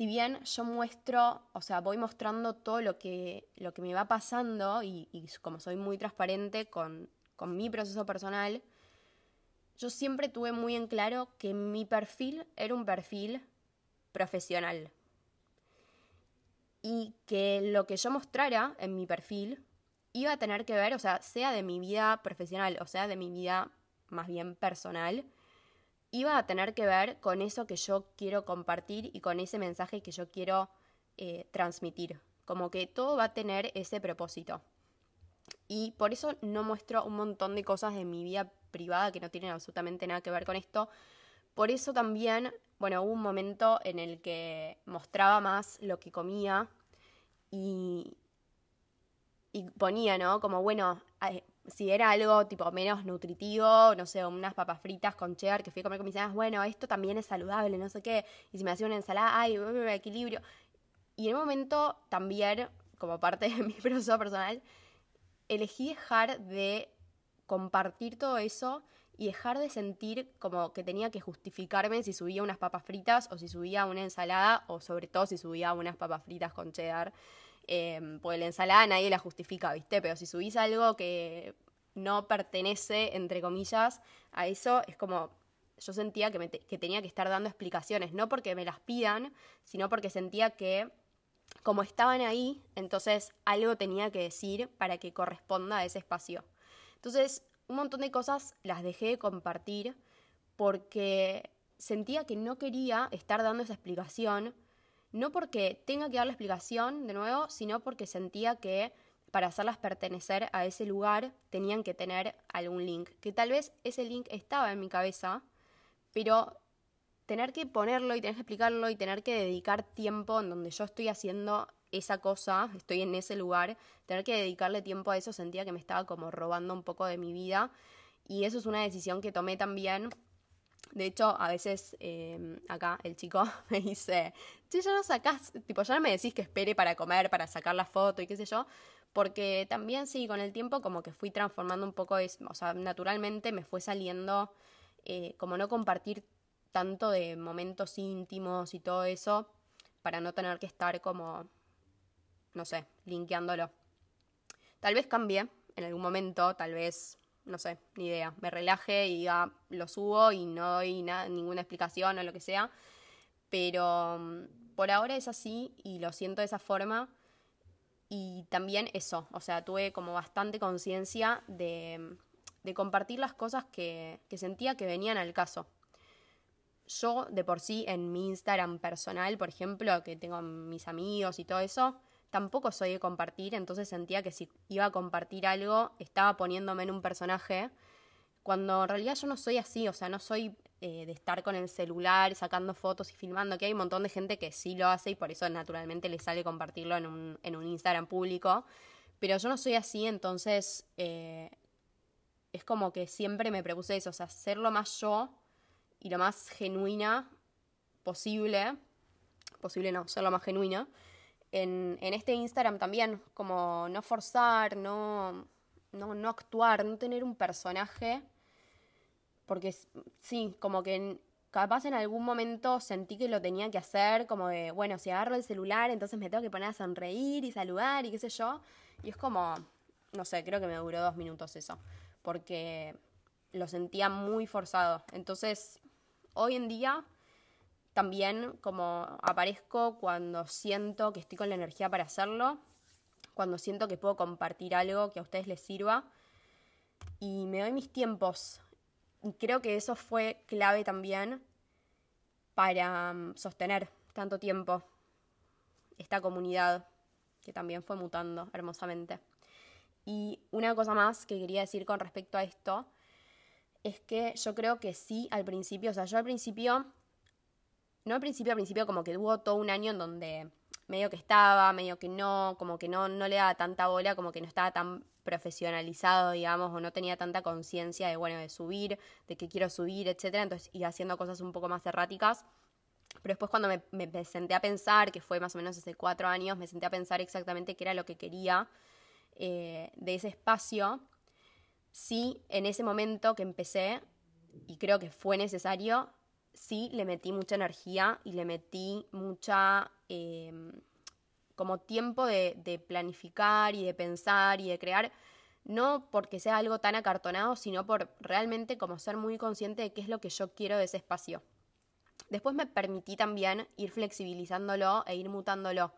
A: si bien yo muestro, o sea, voy mostrando todo lo que, lo que me va pasando y, como soy muy transparente con, con mi proceso personal, yo siempre tuve muy en claro que mi perfil era un perfil profesional. Y que lo que yo mostrara en mi perfil iba a tener que ver, o sea, sea de mi vida profesional, o sea, de mi vida más bien personal, iba a tener que ver con eso que yo quiero compartir y con ese mensaje que yo quiero eh, transmitir. Como que todo va a tener ese propósito. Y por eso no muestro un montón de cosas de mi vida privada que no tienen absolutamente nada que ver con esto. Por eso también, bueno, hubo un momento en el que mostraba más lo que comía y, y ponía, ¿no? Como, bueno, si era algo tipo menos nutritivo, no sé, unas papas fritas con cheddar que fui a comer con mis amigas, bueno, esto también es saludable, no sé qué, y si me hacía una ensalada, ay, equilibrio. Y en un momento también, como parte de mi proceso personal, elegí dejar de compartir todo eso y dejar de sentir como que tenía que justificarme si subía unas papas fritas o si subía una ensalada o sobre todo si subía unas papas fritas con cheddar. Eh, pues la ensalada nadie la justifica, ¿viste? Pero si subís algo que no pertenece, entre comillas, a eso, es como yo sentía que, que tenía que estar dando explicaciones, no porque me las pidan, sino porque sentía que como estaban ahí, entonces algo tenía que decir para que corresponda a ese espacio. Entonces, un montón de cosas las dejé de compartir porque sentía que no quería estar dando esa explicación no porque tenga que dar la explicación de nuevo, sino porque sentía que para hacerlas pertenecer a ese lugar tenían que tener algún link, que tal vez ese link estaba en mi cabeza, pero tener que ponerlo y tener que explicarlo y tener que dedicar tiempo en donde yo estoy haciendo esa cosa, estoy en ese lugar, tener que dedicarle tiempo a eso sentía que me estaba como robando un poco de mi vida. Y eso es una decisión que tomé también de hecho, a veces em, acá el chico me dice, sí, ya no sacás, tipo, ya no me decís que espere para comer, para sacar la foto y qué sé yo, porque también sí, con el tiempo como que fui transformando un poco, eso, o sea, naturalmente me fue saliendo eh, como no compartir tanto de momentos íntimos y todo eso, para no tener que estar como, no sé, linkeándolo. Tal vez cambie en algún momento, tal vez no sé, ni idea, me relaje y diga, lo subo y no doy ninguna explicación o lo que sea. Pero mm, por ahora es así y lo siento de esa forma. Y también eso, o sea, tuve como bastante conciencia de, de, compartir las cosas que sentía que venían al caso. Yo de por sí en mi Instagram personal, por ejemplo, que tengo mis amigos y todo eso, tampoco soy de compartir, entonces sentía que si iba a compartir algo, estaba poniéndome en un personaje, cuando en realidad yo no soy así, o sea, no soy eh, de estar con el celular sacando fotos y filmando, que hay un montón de gente que sí lo hace y por eso naturalmente le sale compartirlo en un, en un Instagram público, pero yo no soy así, entonces... Eh, es como que siempre me propuse eso, o sea, ser lo más yo y lo más genuina posible, posible no, ser lo más genuina, en, en este Instagram también, como no forzar, no, no, no actuar, no tener un personaje, porque sí, como que capaz en algún momento sentí que lo tenía que hacer, como de, bueno, si agarro el celular, entonces me tengo que poner a sonreír y saludar y qué sé yo, y es como, no sé, creo que me duró dos minutos eso, porque lo sentía muy forzado. Entonces, hoy en día también como aparezco cuando siento que estoy con la energía para hacerlo, cuando siento que puedo compartir algo que a ustedes les sirva y me doy mis tiempos. Y creo que eso fue clave también para mm, sostener tanto tiempo esta comunidad que también fue mutando hermosamente. Y una cosa más que quería decir con respecto a esto es que yo creo que sí al principio, o sea, yo al principio, no al principio, al principio como que hubo todo un año en donde medio que estaba, medio que no, como que no, no le daba tanta bola, como que no estaba tan profesionalizado, digamos, o no tenía tanta conciencia de, bueno, de subir, de que quiero subir, etcétera, entonces iba haciendo cosas un poco más erráticas. Pero después cuando me, senté a pensar, que fue más o menos hace cuatro años, me senté a pensar exactamente qué era lo que quería eh, de ese espacio, sí, en ese momento que empecé, y creo que fue necesario, sí le metí mucha energía y le metí mucha em, como tiempo de, de, planificar y de pensar y de crear, no porque sea algo tan acartonado, sino por realmente como ser muy consciente de qué es lo que yo quiero de ese espacio. Después me permití también ir flexibilizándolo e ir mutándolo,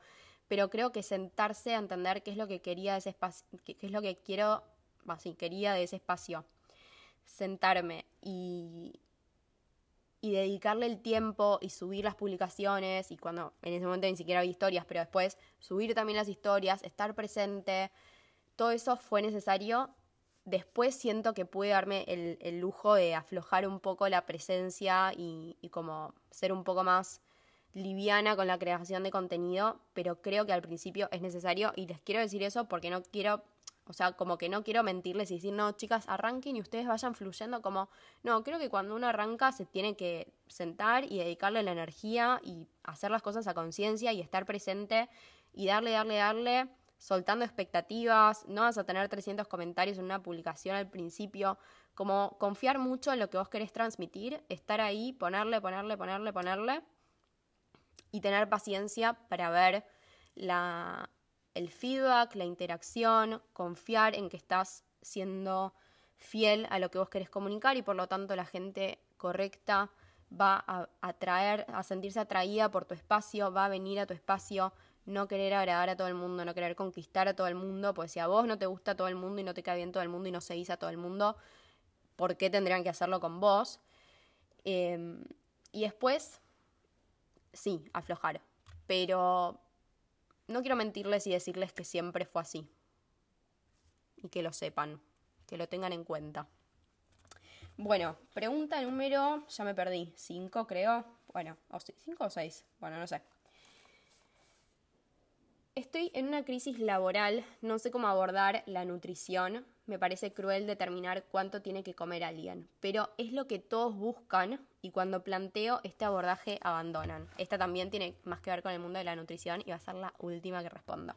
A: pero creo que sentarse a entender qué es lo que quería de ese espacio, qué, es lo que quiero, así, quería de ese espacio, sentarme y, y dedicarle el tiempo y subir las publicaciones y cuando en ese momento ni siquiera había historias, pero después subir también las historias, estar presente, todo eso fue necesario. Después siento que pude darme el, lujo de aflojar un poco la presencia y, y como ser un poco más liviana con la creación de contenido, pero creo que al principio es necesario y les quiero decir eso porque no quiero o sea, como que no quiero mentirles y decir, no, chicas, arranquen y ustedes vayan fluyendo como, no, creo que cuando uno arranca se tiene que sentar y dedicarle la energía y hacer las cosas a conciencia y estar presente y darle, darle, darle, soltando expectativas, no vas a tener 300 comentarios en una publicación al principio, como confiar mucho en lo que vos querés transmitir, estar ahí, ponerle, ponerle, ponerle, ponerle y tener paciencia para ver la, el feedback, la interacción, confiar en que estás siendo fiel a lo que vos querés comunicar y por lo tanto la gente correcta va a atraer, a sentirse atraída por tu espacio, va a venir a tu espacio, no querer agradar a todo el mundo, no querer conquistar a todo el mundo, pues si a vos no te gusta todo el mundo y no te cae bien todo el mundo y no seguís a todo el mundo, ¿por qué tendrían que hacerlo con vos? Em, y después, sí, aflojar, pero no quiero mentirles y decirles que siempre fue así. Y que lo sepan, que lo tengan en cuenta. Bueno, pregunta número, ya me perdí, cinco creo. Bueno, o cinco o seis, bueno, no sé. Estoy en una crisis laboral, no sé cómo abordar la nutrición. Me parece cruel determinar cuánto tiene que comer alguien, pero es lo que todos buscan y cuando planteo este abordaje abandonan. Esta también tiene más que ver con el mundo de la nutrición y va a ser la última que responda.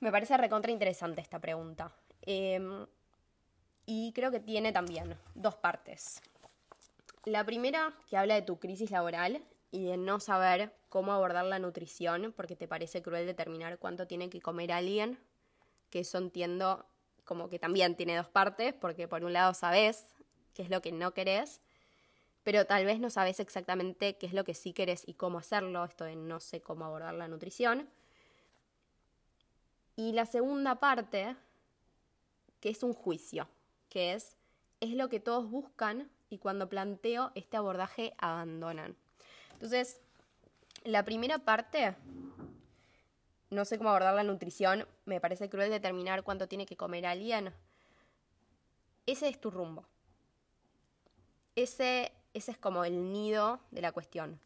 A: Me parece recontra interesante esta pregunta. Em, y creo que tiene también dos partes. La primera, que habla de tu crisis laboral y de no saber cómo abordar la nutrición, porque te parece cruel determinar cuánto tiene que comer alguien, que eso entiendo como que también tiene dos partes, porque por un lado sabes qué es lo que no querés, pero tal vez no sabes exactamente qué es lo que sí querés y cómo hacerlo, esto de no sé cómo abordar la nutrición. Y la segunda parte, que es un juicio, que es, es lo que todos buscan y cuando planteo este abordaje abandonan. Entonces, la primera parte, no sé cómo abordar la nutrición, me parece cruel determinar cuánto tiene que comer alguien. Ese es tu rumbo. Ese, ese es como el nido de la cuestión.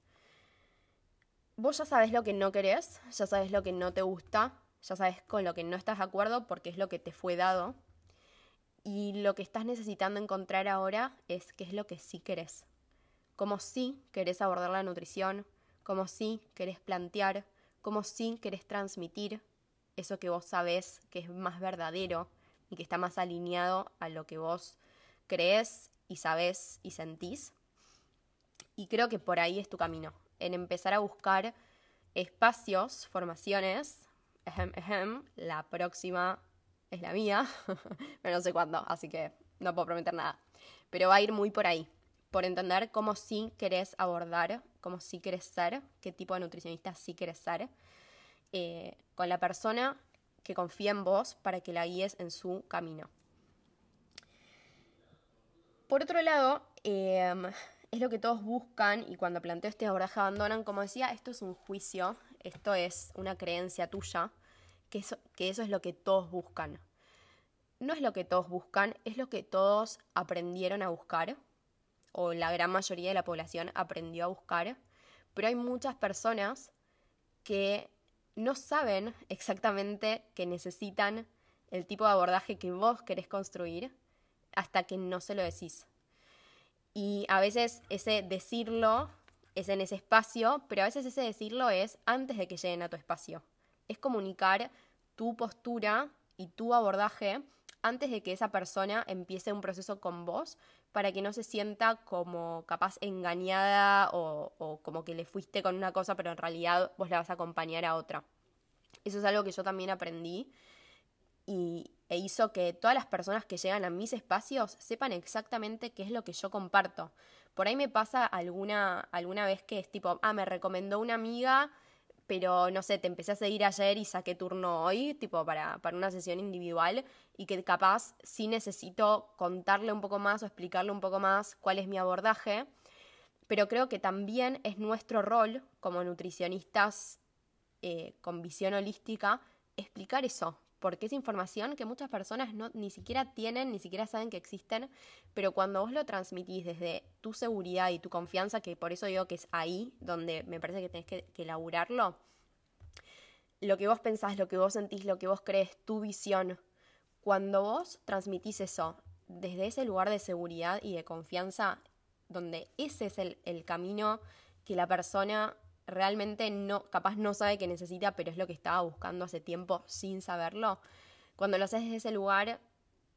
A: Vos ya sabes lo que no querés, ya sabes lo que no te gusta, ya sabes con lo que no estás de acuerdo porque es lo que te fue dado. Y lo que estás necesitando encontrar ahora es qué es lo que sí querés. Cómo sí querés abordar la nutrición, cómo sí querés plantear, cómo sí querés transmitir eso que vos sabés que es más verdadero y que está más alineado a lo que vos crees y sabés y sentís. Y creo que por ahí es tu camino, en empezar a buscar espacios, formaciones. la próxima es la mía, pero no sé cuándo, así que no puedo prometer nada. Pero va a ir muy por ahí, por entender cómo sí querés abordar, cómo sí querés ser, qué tipo de nutricionista sí querés ser, eh, con la persona que confía en vos para que la guíes en su camino. Por otro lado, em, es lo que todos buscan y cuando planteo este abordaje abandonan, como decía, esto es un juicio, esto es una creencia tuya, que eso, que eso es lo que todos buscan. No es lo que todos buscan, es lo que todos aprendieron a buscar, o la gran mayoría de la población aprendió a buscar, pero hay muchas personas que no saben exactamente que necesitan el tipo de abordaje que vos querés construir hasta que no se lo decís. Y a veces ese decirlo es en ese espacio, pero a veces ese decirlo es antes de que lleguen a tu espacio. Es comunicar tu postura y tu abordaje antes de que esa persona empiece un proceso con vos para que no se sienta como capaz engañada o, como que le fuiste con una cosa pero en realidad vos la vas a acompañar a otra. Eso es algo que yo también aprendí y, e hizo que todas las personas que llegan a mis espacios sepan exactamente qué es lo que yo comparto. Por ahí me pasa alguna, alguna vez que es tipo, ah, me recomendó una amiga, pero no sé, te empecé a seguir ayer y saqué turno hoy, tipo para, para una sesión individual, y que capaz sí necesito contarle un poco más o explicarle un poco más cuál es mi abordaje. Pero creo que también es nuestro rol como nutricionistas eh, con visión holística explicar eso, porque es información que muchas personas no, ni siquiera tienen, ni siquiera saben que existen, pero cuando vos lo transmitís desde tu seguridad y tu confianza, que por eso digo que es ahí donde me parece que tenés que, que elaborarlo, lo que vos pensás, lo que vos sentís, lo que vos crees, tu visión, cuando vos transmitís eso desde ese lugar de seguridad y de confianza, donde ese es el camino que la persona realmente no, capaz no sabe que necesita, pero es lo que estaba buscando hace tiempo sin saberlo. Cuando lo haces desde ese lugar,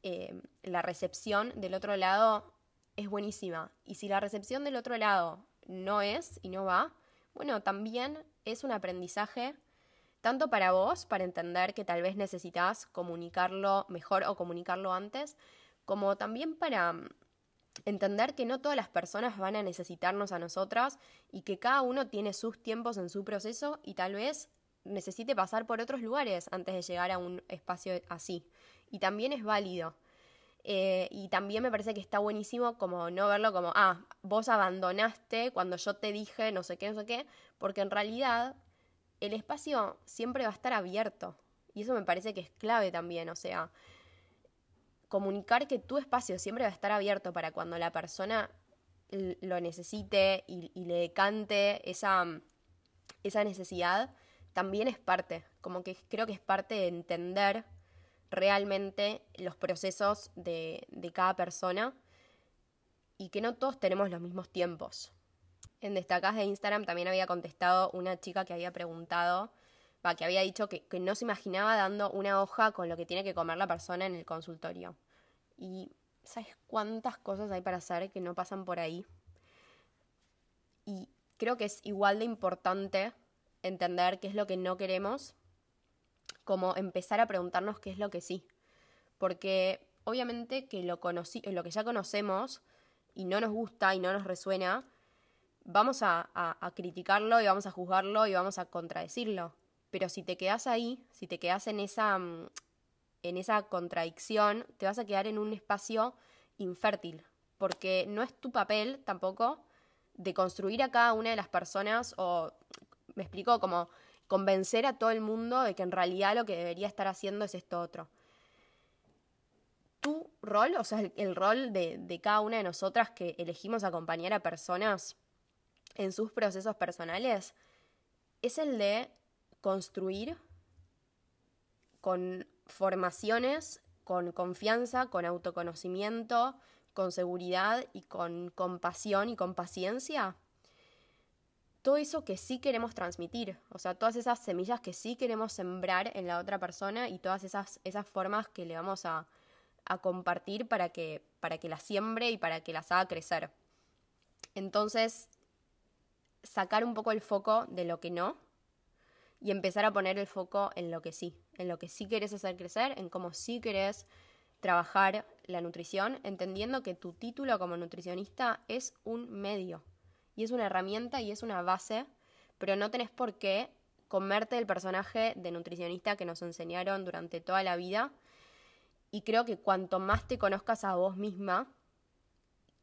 A: eh, la recepción del otro lado es buenísima. Y si la recepción del otro lado no es y no va, bueno, también es un aprendizaje tanto para vos, para entender que tal vez necesitas comunicarlo mejor o comunicarlo antes, como también para entender que no todas las personas van a necesitarnos a nosotras y que cada uno tiene sus tiempos en su proceso y tal vez necesite pasar por otros lugares antes de llegar a un espacio así. Y también es válido. Eh, y también me parece que está buenísimo como no verlo como, ah, vos abandonaste cuando yo te dije no sé qué, no sé qué, porque en realidad el espacio siempre va a estar abierto. Y eso me parece que es clave también, o sea, comunicar que tu espacio siempre va a estar abierto para cuando la persona lo necesite y, le decante esa, esa necesidad, también es parte, como que creo que es parte de entender realmente los procesos de, de cada persona y que no todos tenemos los mismos tiempos. En Destacás de Instagram también había contestado una chica que había preguntado, que había dicho que, no se imaginaba dando una hoja con lo que tiene que comer la persona en el consultorio. Y ¿sabes cuántas cosas hay para hacer que no pasan por ahí? Y creo que es igual de importante entender qué es lo que no queremos como empezar a preguntarnos qué es lo que sí. Porque obviamente que lo, conocí, lo que ya conocemos y no nos gusta y no nos resuena, vamos a, a, criticarlo y vamos a juzgarlo y vamos a contradecirlo. Pero si te quedas ahí, si te quedas en esa, mm, en esa contradicción, te vas a quedar en un espacio infértil, porque no es tu papel tampoco de construir a cada una de las personas o, me explico, como convencer a todo el mundo de que en realidad lo que debería estar haciendo es esto otro. Tu rol, o sea, el, rol de, de cada una de nosotras que elegimos acompañar a personas en sus procesos personales, es el de construir con formaciones con confianza, con autoconocimiento, con seguridad y con compasión y con paciencia, todo eso que sí queremos transmitir, o sea, todas esas semillas que sí queremos sembrar en la otra persona y todas esas, esas formas que le vamos a, a compartir para que, para que las siembre y para que las haga crecer. Entonces, sacar un poco el foco de lo que no y empezar a poner el foco en lo que sí, en lo que sí querés hacer crecer, en cómo sí querés trabajar la nutrición, entendiendo que tu título como nutricionista es un medio y es una herramienta y es una base, pero no tenés por qué comerte el personaje de nutricionista que nos enseñaron durante toda la vida. Y creo que cuanto más te conozcas a vos misma,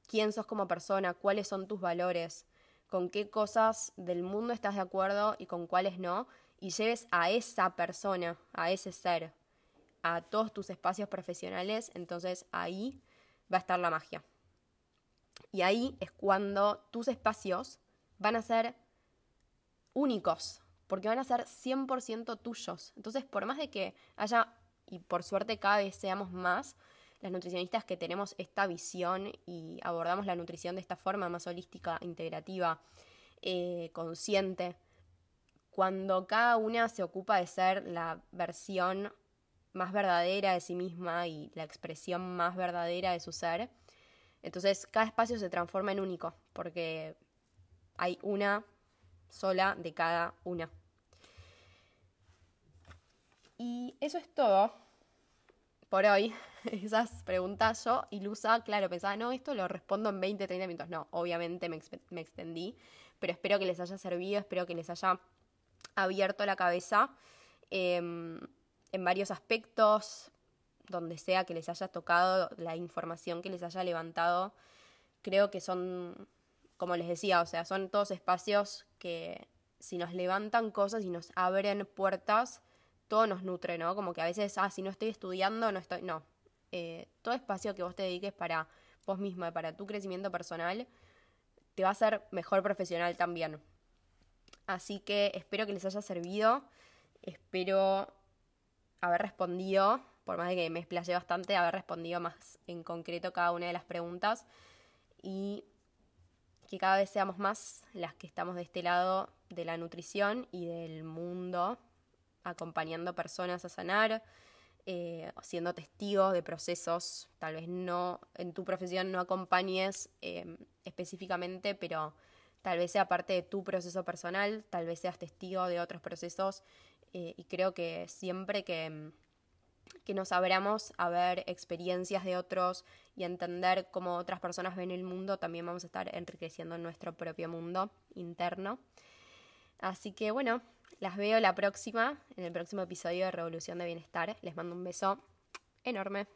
A: quién sos como persona, cuáles son tus valores, con qué cosas del mundo estás de acuerdo y con cuáles no, y lleves a esa persona, a ese ser, a todos tus espacios profesionales, entonces ahí va a estar la magia. Y ahí es cuando tus espacios van a ser únicos, porque van a ser 100% tuyos. Entonces, por más de que haya, y por suerte cada vez seamos más, las nutricionistas que tenemos esta visión y abordamos la nutrición de esta forma más holística, integrativa, eh, consciente, cuando cada una se ocupa de ser la versión más verdadera de sí misma y la expresión más verdadera de su ser, entonces cada espacio se transforma en único, porque hay una sola de cada una. Y eso es todo por hoy. Esas preguntas yo, ilusa, claro, pensaba, no, esto lo respondo en 20, 30 minutos. No, obviamente me, extendí, pero espero que les haya servido, espero que les haya abierto la cabeza em, en varios aspectos, donde sea que les haya tocado, la información que les haya levantado, creo que son, como les decía, o sea, son todos espacios que si nos levantan cosas y nos abren puertas, todo nos nutre, ¿no? Como que a veces, ah, si no estoy estudiando, no estoy, no. Eh, todo espacio que vos te dediques para vos misma, para tu crecimiento personal, te va a hacer mejor profesional también. Así que espero que les haya servido, espero haber respondido por más de que me explayé bastante, haber respondido más en concreto cada una de las preguntas y que cada vez seamos más las que estamos de este lado de la nutrición y del mundo, acompañando personas a sanar, eh, siendo testigos de procesos, tal vez no en tu profesión no acompañes eh, específicamente, pero tal vez sea parte de tu proceso personal, tal vez seas testigo de otros procesos eh, y creo que siempre que que nos abramos a ver experiencias de otros y entender cómo otras personas ven el mundo, también vamos a estar enriqueciendo nuestro propio mundo interno. Así que bueno, las veo la próxima, en el próximo episodio de Revolución de Bienestar. Les mando un beso enorme.